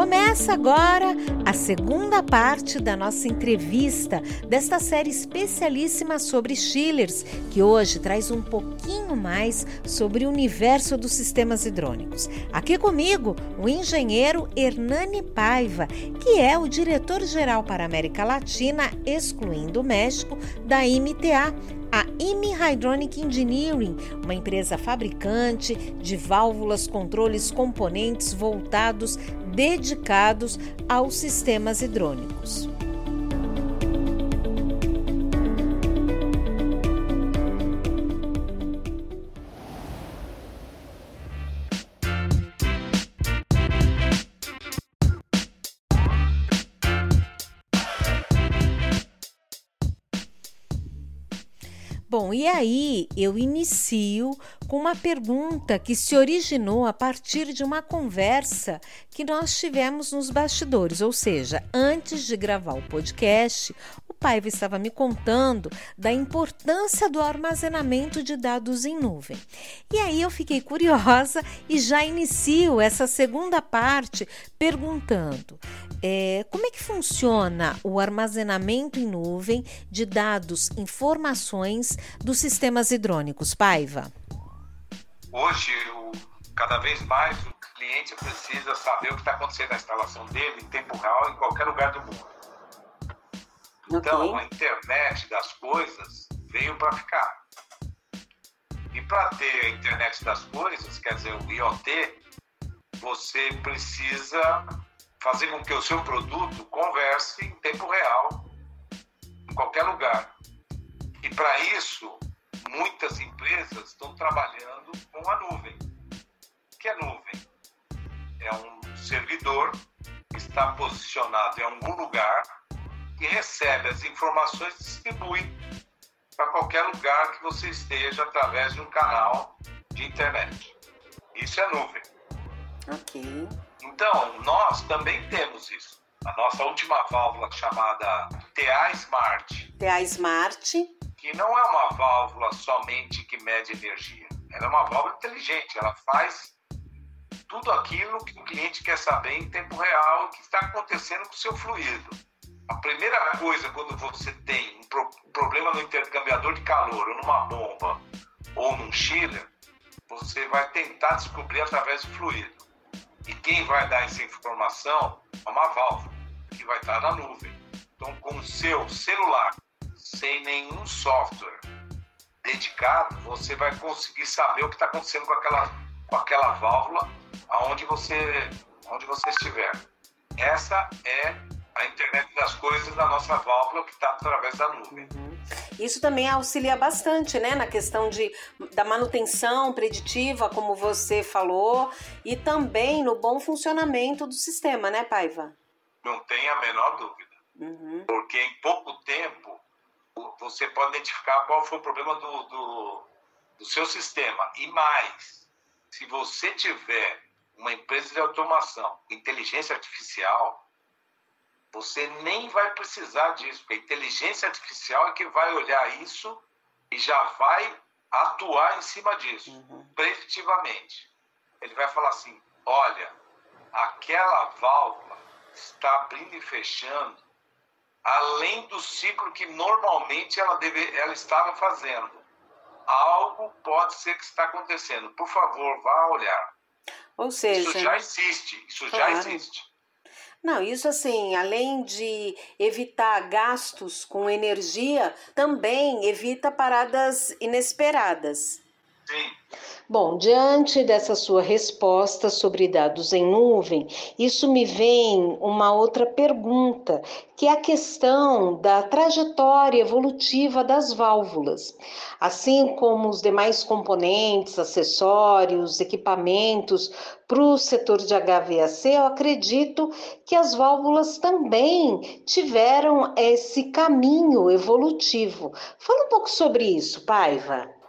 Começa agora a segunda parte da nossa entrevista desta série especialíssima sobre chillers, que hoje traz um pouquinho mais sobre o universo dos sistemas hidrônicos. Aqui comigo, o engenheiro Hernani Paiva, que é o diretor-geral para a América Latina, excluindo o México, da IMTA, a IMI Hydronic Engineering, uma empresa fabricante de válvulas, controles, componentes voltados dedicados aos sistemas hidrônicos. E aí eu inicio com uma pergunta que se originou a partir de uma conversa que nós tivemos nos bastidores, ou seja, antes de gravar o podcast, Paiva estava me contando da importância do armazenamento de dados em nuvem. E aí eu fiquei curiosa e já inicio essa segunda parte perguntando: é, como é que funciona o armazenamento em nuvem de dados, informações dos sistemas hidrônicos, Paiva? Hoje, cada vez mais o cliente precisa saber o que está acontecendo na instalação dele em tempo real em qualquer lugar do mundo. Então, okay. a internet das coisas veio para ficar. E para ter a internet das coisas, quer dizer, o IoT, você precisa fazer com que o seu produto converse em tempo real, em qualquer lugar. E para isso, muitas empresas estão trabalhando com a nuvem. O que é nuvem? É um servidor que está posicionado em algum lugar e recebe as informações e distribui para qualquer lugar que você esteja através de um canal de internet. Isso é nuvem. Ok. Então, nós também temos isso. A nossa última válvula chamada TA Smart. TA Smart. Que não é uma válvula somente que mede energia. Ela é uma válvula inteligente. Ela faz tudo aquilo que o cliente quer saber em tempo real o que está acontecendo com o seu fluido. A primeira coisa quando você tem um, pro, problema no intercambiador de calor, ou numa bomba, ou num chiller, você vai tentar descobrir através do fluido. E quem vai dar essa informação é uma válvula, que vai estar na nuvem. Então, com o seu celular, sem nenhum software dedicado, você vai conseguir saber o que está acontecendo com aquela, com aquela válvula aonde você, onde você estiver. Essa é a internet das coisas da nossa válvula que está através da nuvem. Uhum. Isso também auxilia bastante, né, na questão de, da manutenção preditiva, como você falou, e também no bom funcionamento do sistema, né, Paiva? Não tem a menor dúvida. Uhum. Porque em pouco tempo você pode identificar qual foi o problema do, do, do seu sistema. E mais, se você tiver uma empresa de automação, inteligência artificial, você nem vai precisar disso, porque a inteligência artificial é que vai olhar isso e já vai atuar em cima disso, uhum. preditivamente. Ele vai falar assim: olha, aquela válvula está abrindo e fechando além do ciclo que normalmente ela, deve, ela estava fazendo. Algo pode ser que está acontecendo. Por favor, vá olhar. Ou seja, isso já existe, isso claro. já existe. Não, isso assim, além de evitar gastos com energia, também evita paradas inesperadas. Bom, diante dessa sua resposta sobre dados em nuvem, isso me vem uma outra pergunta, que é a questão da trajetória evolutiva das válvulas. Assim como os demais componentes, acessórios, equipamentos para o setor de HVAC, eu acredito que as válvulas também tiveram esse caminho evolutivo. Fala um pouco sobre isso, Paiva.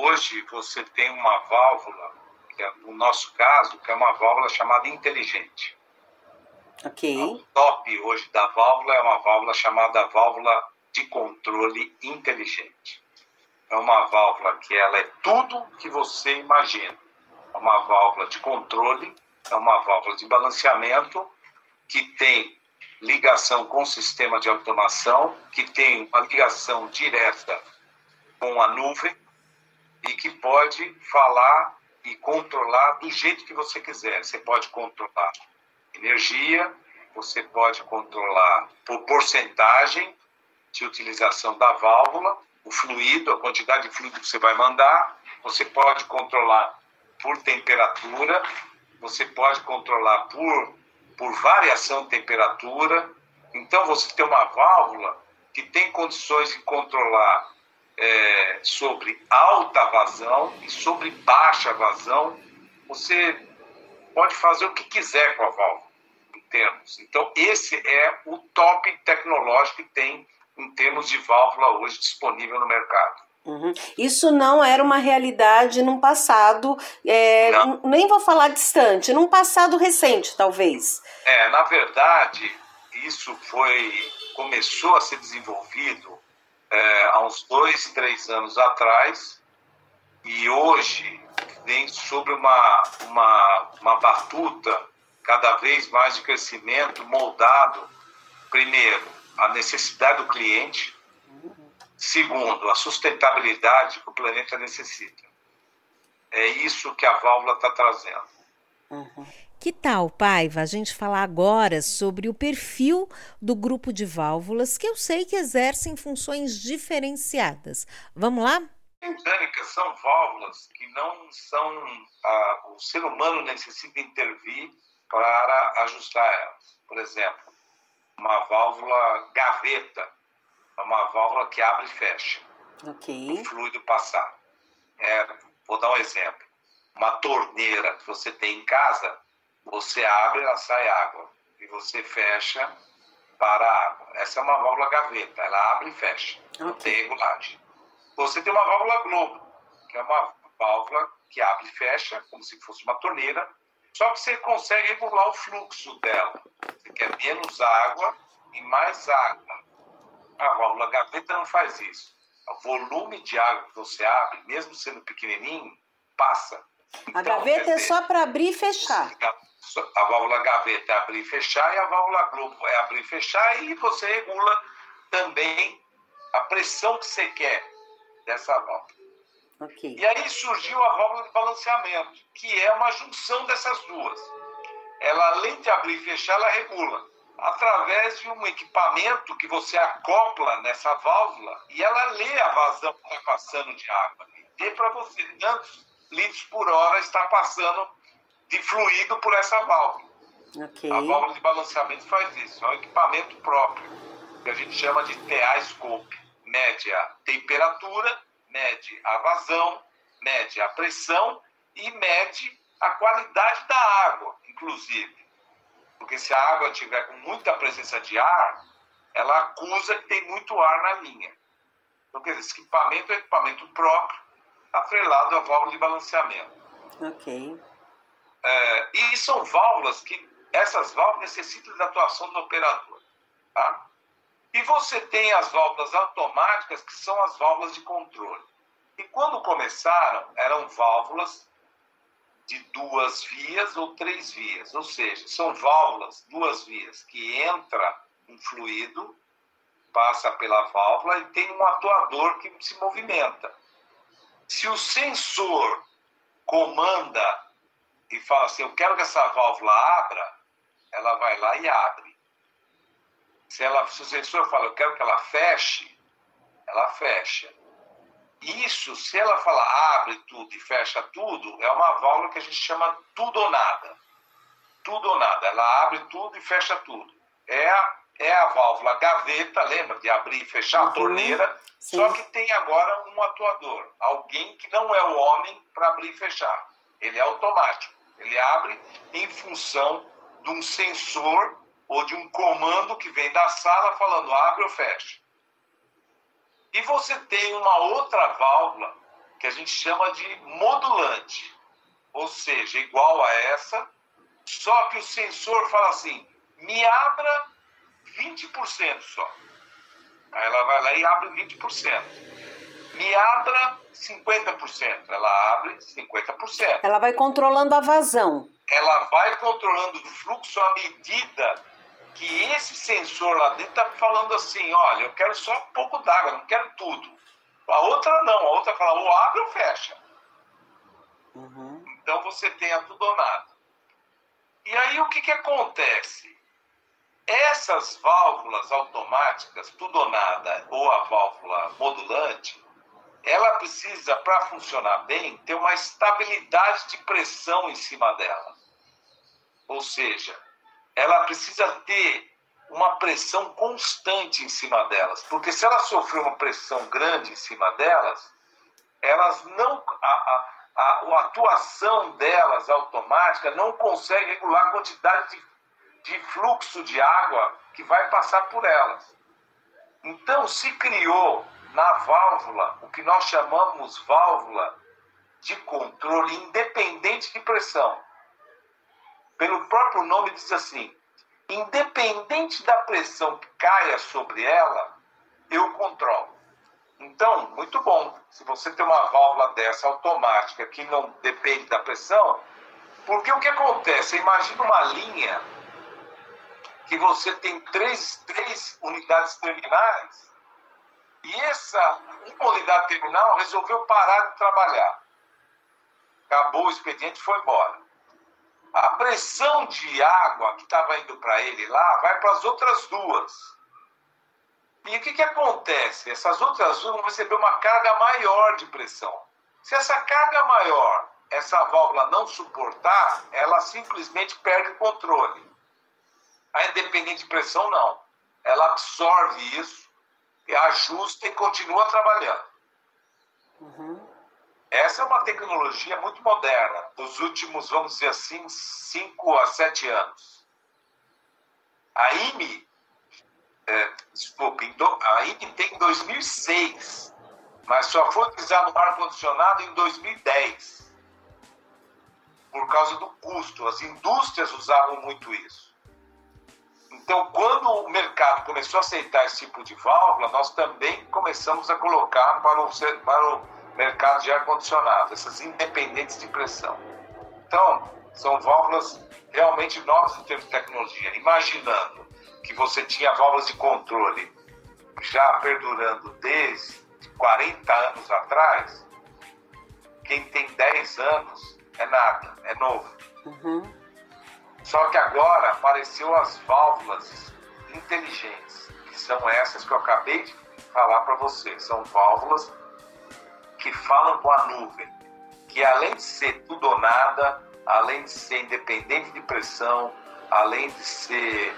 Hoje você tem uma válvula, que é, no nosso caso, que é uma válvula chamada inteligente. Ok. O top hoje da válvula é uma válvula chamada válvula de controle inteligente. É uma válvula que ela é tudo que você imagina. É uma válvula de controle é uma válvula de balanceamento que tem ligação com o sistema de automação, que tem uma ligação direta com a nuvem e que pode falar e controlar do jeito que você quiser. Você pode controlar energia, você pode controlar por porcentagem de utilização da válvula, o fluido, a quantidade de fluido que você vai mandar, você pode controlar por temperatura, você pode controlar por, por variação de temperatura. Então, você tem uma válvula que tem condições de controlar é, sobre alta vazão e sobre baixa vazão. Você pode fazer o que quiser com a válvula, em termos. Então, esse é o top tecnológico que tem em termos de válvula hoje disponível no mercado. Uhum. Isso não era uma realidade num passado, é, nem vou falar distante, num passado recente, talvez. É, na verdade, isso foi começou a ser desenvolvido é, há uns dois, três anos atrás e hoje vem sobre uma, uma, uma batuta cada vez mais de crescimento moldado, primeiro, a necessidade do cliente, Segundo, a sustentabilidade que o planeta necessita. É isso que a válvula está trazendo. Uhum. Que tal, Paiva, a gente falar agora sobre o perfil do grupo de válvulas que eu sei que exercem funções diferenciadas. Vamos lá? Mecânicas são válvulas que não são. Ah, o ser humano necessita intervir para ajustar elas. Por exemplo, uma válvula gaveta é uma válvula que abre e fecha. Ok. O fluido passar. É, vou dar um exemplo. Uma torneira que você tem em casa, você abre, ela sai água. E você fecha para a água. Essa é uma válvula gaveta. Ela abre e fecha. Okay. Não tem regulagem. Você tem uma válvula globo, que é uma válvula que abre e fecha, como se fosse uma torneira, só que você consegue regular o fluxo dela. Você quer menos água e mais água. A válvula gaveta não faz isso. O volume de água que você abre, mesmo sendo pequenininho, passa. Então, a gaveta é só para abrir e fechar. A válvula gaveta é abrir e fechar e a válvula globo é abrir e fechar e você regula também a pressão que você quer dessa válvula. Okay. E aí surgiu a válvula de balanceamento, que é uma junção dessas duas. Ela, além de abrir e fechar, ela regula através de um equipamento que você acopla nessa válvula e ela lê a vazão que está passando de água. E para você tantos litros por hora está passando de fluido por essa válvula. Okay. A válvula de balanceamento faz isso. É um equipamento próprio, que a gente chama de TA-scope. Mede a temperatura, mede a vazão, mede a pressão e mede a qualidade da água, inclusive. Porque se a água tiver com muita presença de ar, ela acusa que tem muito ar na linha. Então, quer dizer, esse equipamento é um equipamento próprio, atrelado à válvula de balanceamento. Ok. É, e são válvulas que, essas válvulas necessitam da atuação do operador. Tá? E você tem as válvulas automáticas, que são as válvulas de controle. E quando começaram, eram válvulas de duas vias ou três vias, ou seja, são válvulas, duas vias, que entra um fluido, passa pela válvula e tem um atuador que se movimenta. Se o sensor comanda e fala assim, eu quero que essa válvula abra, ela vai lá e abre. Se, ela, se o sensor fala, eu quero que ela feche, ela fecha. Isso, se ela falar abre tudo e fecha tudo, é uma válvula que a gente chama tudo ou nada. Tudo ou nada. Ela abre tudo e fecha tudo. É a, é a válvula gaveta, lembra de abrir e fechar uhum. a torneira, Sim. só que tem agora um atuador, alguém que não é o homem para abrir e fechar. Ele é automático. Ele abre em função de um sensor ou de um comando que vem da sala falando abre ou fecha. E você tem uma outra válvula que a gente chama de modulante, ou seja, igual a essa, só que o sensor fala assim: me abra 20% só. Aí ela vai lá e abre 20%. Me abra 50%. Ela abre 50%. Ela vai controlando a vazão. ela vai controlando o fluxo à medida que esse sensor lá dentro está falando assim, olha, eu quero só um pouco d'água, não quero tudo. A outra não, a outra fala, ou abre ou fecha. Uhum. Então você tem a tudo ou nada. E aí o que, que acontece? Essas válvulas automáticas, tudo ou nada, ou a válvula modulante, ela precisa, para funcionar bem, ter uma estabilidade de pressão em cima dela. Ou seja, ela precisa ter uma pressão constante em cima delas, porque se ela sofrer uma pressão grande em cima delas, elas não a, a, a, a atuação delas automática não consegue regular a quantidade de, de fluxo de água que vai passar por elas. Então se criou na válvula o que nós chamamos válvula de controle independente de pressão pelo próprio nome, diz assim: independente da pressão que caia sobre ela, eu controlo. Então, muito bom. Se você tem uma válvula dessa automática que não depende da pressão, porque o que acontece? Imagina uma linha que você tem três, três unidades terminais e essa uma unidade terminal resolveu parar de trabalhar. Acabou o expediente, foi embora a pressão de água que estava indo para ele lá vai para as outras duas. E o que, que acontece? Essas outras duas vão receber uma carga maior de pressão. Se essa carga maior, essa válvula não suportar, ela simplesmente perde o controle. A independente de pressão, não. Ela absorve isso, ajusta e continua trabalhando. Uhum. Essa é uma tecnologia muito moderna, dos últimos, vamos dizer assim, 5 a 7 anos. A IME, é, desculpe, a IME tem em 2006, mas só foi utilizado no ar-condicionado em 2010, por causa do custo. As indústrias usavam muito isso. Então, quando o mercado começou a aceitar esse tipo de válvula, nós também começamos a colocar para o, para o mercado de ar-condicionado, essas independentes de pressão. Então, são válvulas realmente novas em termos de tecnologia. Imaginando que você tinha válvulas de controle já perdurando desde 40 anos atrás, quem tem 10 anos é nada, é novo. Uhum. Só que agora apareceu as válvulas inteligentes, que são essas que eu acabei de falar para você. São válvulas que falam com a nuvem, que além de ser tudo ou nada, além de ser independente de pressão, além de ser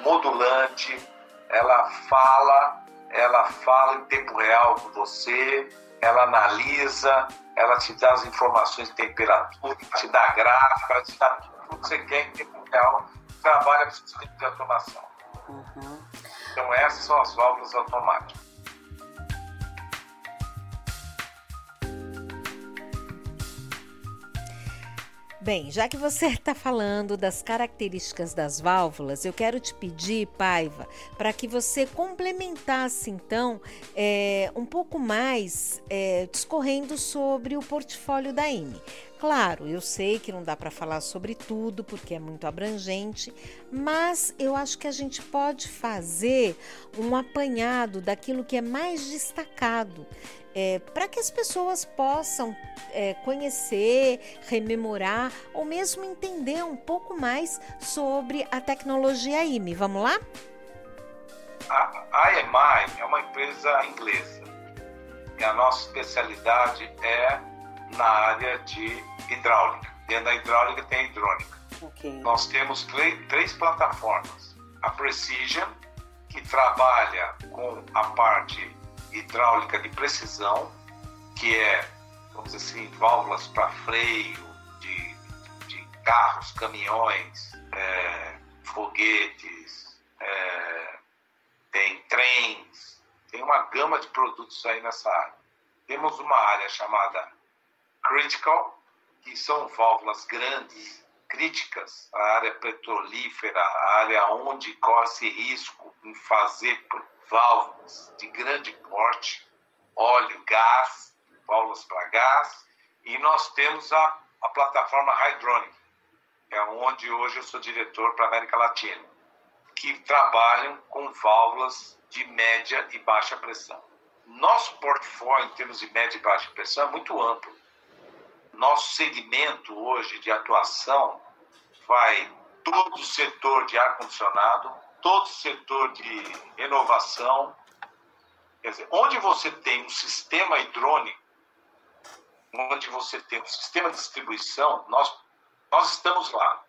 modulante, ela fala, ela fala em tempo real com você, ela analisa, ela te dá as informações de temperatura, te dá gráfico, ela te dá tudo que você quer em tempo real, trabalha com de automação. Uhum. Então essas são as válvulas automáticas. Bem, já que você está falando das características das válvulas, eu quero te pedir, Paiva, para que você complementasse então é, um pouco mais é, discorrendo sobre o portfólio da IME. Claro, eu sei que não dá para falar sobre tudo porque é muito abrangente, mas eu acho que a gente pode fazer um apanhado daquilo que é mais destacado é, para que as pessoas possam é, conhecer, rememorar ou mesmo entender um pouco mais sobre a tecnologia IME. Vamos lá? A IMI é uma empresa inglesa e a nossa especialidade é na área de hidráulica. Dentro da hidráulica tem a hidrônica. Okay. Nós temos três plataformas. A Precision, que trabalha com a parte hidráulica de precisão, que é, vamos dizer assim, válvulas para freio de, de, carros, caminhões, é, foguetes, é, tem trens, tem uma gama de produtos aí nessa área. Temos uma área chamada Critical, que são válvulas grandes, críticas, a área petrolífera, a área onde corre risco em fazer válvulas de grande porte, óleo, gás, válvulas para gás, e nós temos a, a plataforma Hydronic, é onde hoje eu sou diretor para a América Latina, que trabalham com válvulas de média e baixa pressão. Nosso portfólio, em termos de média e baixa pressão, é muito amplo. Nosso segmento hoje de atuação vai todo o setor de ar-condicionado, todo o setor de renovação. Quer dizer, onde você tem um sistema hidrônico, onde você tem um sistema de distribuição, nós, nós estamos lá.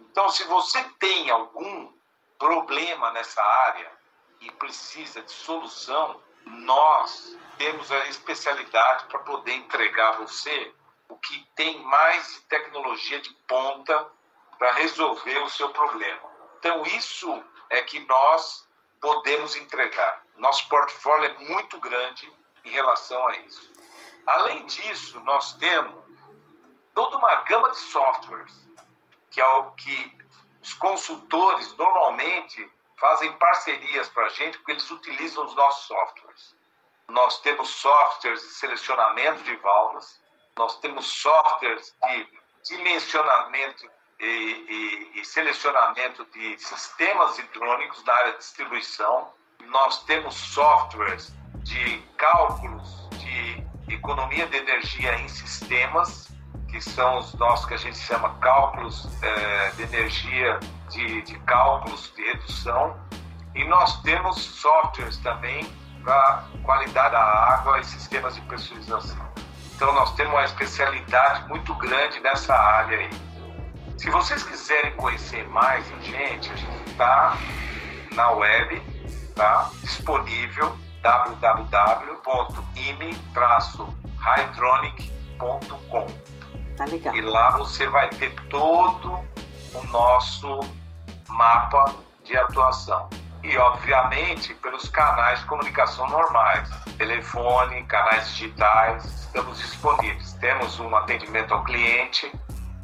Então, se você tem algum problema nessa área e precisa de solução, nós temos a especialidade para poder entregar você o que tem mais tecnologia de ponta para resolver o seu problema. Então, isso é que nós podemos entregar. Nosso portfólio é muito grande em relação a isso. Além disso, nós temos toda uma gama de softwares, que é o que os consultores normalmente fazem parcerias para a gente, porque eles utilizam os nossos softwares. Nós temos softwares de selecionamento de válvulas, nós temos softwares de dimensionamento e, e, e, selecionamento de sistemas hidrônicos na área de distribuição. Nós temos softwares de cálculos de economia de energia em sistemas, que são os nossos que a gente chama cálculos é, de energia de, de cálculos de redução. E nós temos softwares também para qualidade da água e sistemas de pressurização. Então nós temos uma especialidade muito grande nessa área aí. Se vocês quiserem conhecer mais a gente, a gente está na web, tá? disponível www.ime-hydronic.com. Tá legal. E lá você vai ter todo o nosso mapa de atuação. E, obviamente, pelos canais de comunicação normais, telefone, canais digitais, estamos disponíveis. Temos um atendimento ao cliente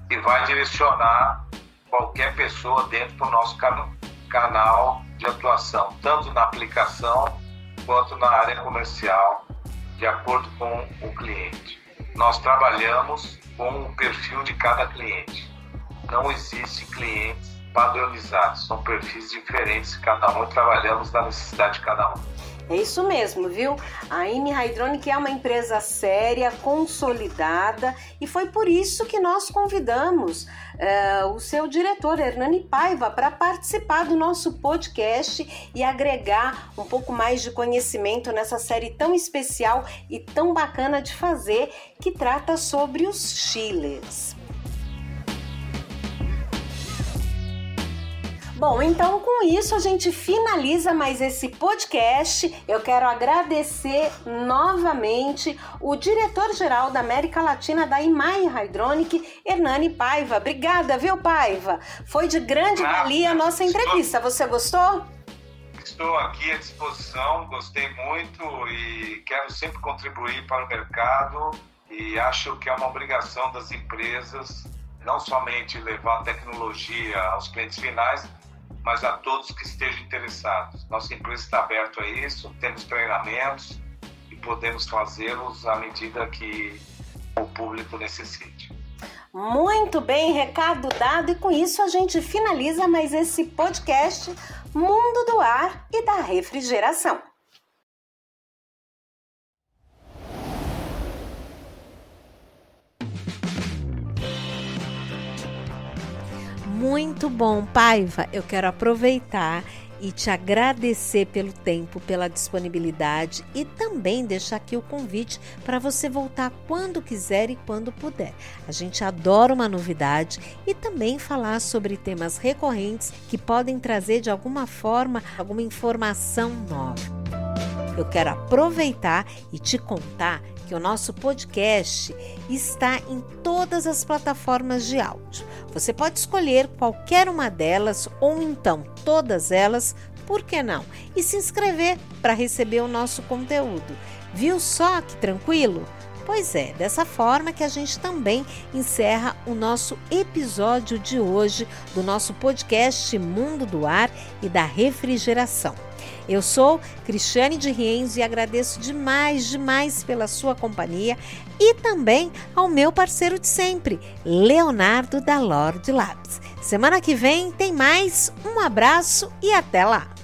que vai direcionar qualquer pessoa dentro do nosso canal de atuação, tanto na aplicação quanto na área comercial, de acordo com o cliente. Nós trabalhamos com o perfil de cada cliente. Não existe clientes padronizados, são perfis diferentes, cada um trabalhamos na necessidade de cada um. É isso mesmo, viu? A Ime Hydronic é uma empresa séria, consolidada e foi por isso que nós convidamos uh, o seu diretor, Hernani Paiva, para participar do nosso podcast e agregar um pouco mais de conhecimento nessa série tão especial e tão bacana de fazer que trata sobre os chiles. Bom, então com isso a gente finaliza mais esse podcast. Eu quero agradecer novamente o diretor-geral da América Latina da Imai Hydronic, Hernani Paiva. Obrigada, viu, Paiva? Foi de grande valia a nossa entrevista. Você gostou? Estou aqui à disposição, gostei muito e quero sempre contribuir para o mercado e acho que é uma obrigação das empresas não somente levar tecnologia aos clientes finais, mas a todos que estejam interessados. Nossa empresa está aberta a isso, temos treinamentos e podemos fazê-los à medida que o público necessite. Muito bem, recado dado, e com isso a gente finaliza mais esse podcast Mundo do Ar e da Refrigeração. Muito bom, Paiva. Eu quero aproveitar e te agradecer pelo tempo, pela disponibilidade e também deixar aqui o convite para você voltar quando quiser e quando puder. A gente adora uma novidade e também falar sobre temas recorrentes que podem trazer de alguma forma alguma informação nova. Eu quero aproveitar e te contar que o nosso podcast está em todas as plataformas de áudio. Você pode escolher qualquer uma delas ou então todas elas, por que não? E se inscrever para receber o nosso conteúdo. Viu só que tranquilo? Pois é, dessa forma que a gente também encerra o nosso episódio de hoje do nosso podcast Mundo do Ar e da Refrigeração. Eu sou Cristiane de Rienzo e agradeço demais, demais pela sua companhia e também ao meu parceiro de sempre, Leonardo da Lorde Labs. Semana que vem tem mais. Um abraço e até lá!